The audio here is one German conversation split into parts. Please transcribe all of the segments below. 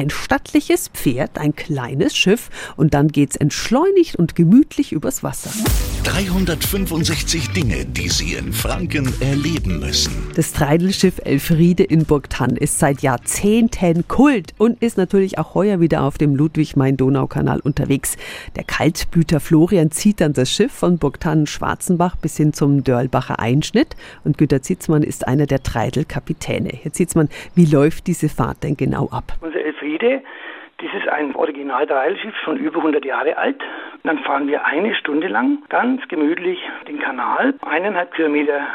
ein stattliches Pferd, ein kleines Schiff und dann geht's entschleunigt und gemütlich übers Wasser. 365 Dinge, die Sie in Franken erleben müssen. Das Treidelschiff Elfriede in Burgtann ist seit Jahrzehnten Kult und ist natürlich auch heuer wieder auf dem Ludwig-Main-Donau-Kanal unterwegs. Der Kaltblüter Florian zieht dann das Schiff von Burgtann-Schwarzenbach bis hin zum Dörlbacher Einschnitt und Günter Zitzmann ist einer der Treidel-Kapitäne. Herr Zitzmann, wie läuft diese Fahrt denn genau ab? Unser Elfriede dies ist ein Original-Dreilschiff, schon über 100 Jahre alt. Dann fahren wir eine Stunde lang ganz gemütlich den Kanal, eineinhalb Kilometer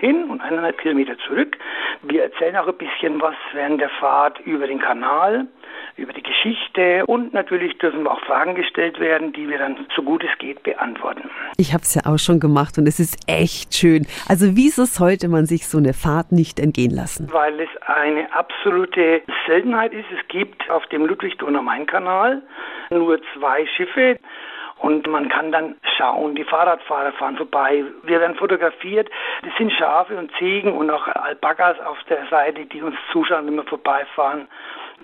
hin und eineinhalb Kilometer zurück. Wir erzählen auch ein bisschen was während der Fahrt über den Kanal, über die Geschichte und natürlich dürfen auch Fragen gestellt werden, die wir dann so gut es geht beantworten. Ich habe es ja auch schon gemacht und es ist echt schön. Also wieso sollte man sich so eine Fahrt nicht entgehen lassen? Weil es eine absolute Seltenheit ist. Es gibt auf dem Ludwig-Donau-Main-Kanal nur zwei Schiffe. Und man kann dann schauen, die Fahrradfahrer fahren vorbei, wir werden fotografiert. Das sind Schafe und Ziegen und auch Alpakas auf der Seite, die uns zuschauen, wenn wir vorbeifahren.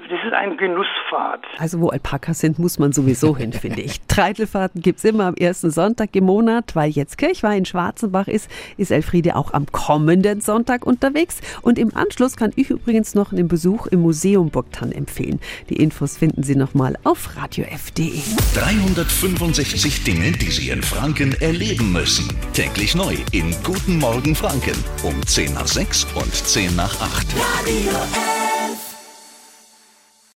Das ist ein Genussfahrt. Also wo Alpakas sind, muss man sowieso hin, finde ich. Treitelfahrten gibt es immer am ersten Sonntag im Monat, weil jetzt Kirchweih in Schwarzenbach ist, ist Elfriede auch am kommenden Sonntag unterwegs. Und im Anschluss kann ich übrigens noch einen Besuch im Museum Burgtann empfehlen. Die Infos finden Sie nochmal auf radiof.de. 365 Dinge, die Sie in Franken erleben müssen. Täglich neu in Guten Morgen Franken um 10 nach 6 und 10 nach 8. Radio F.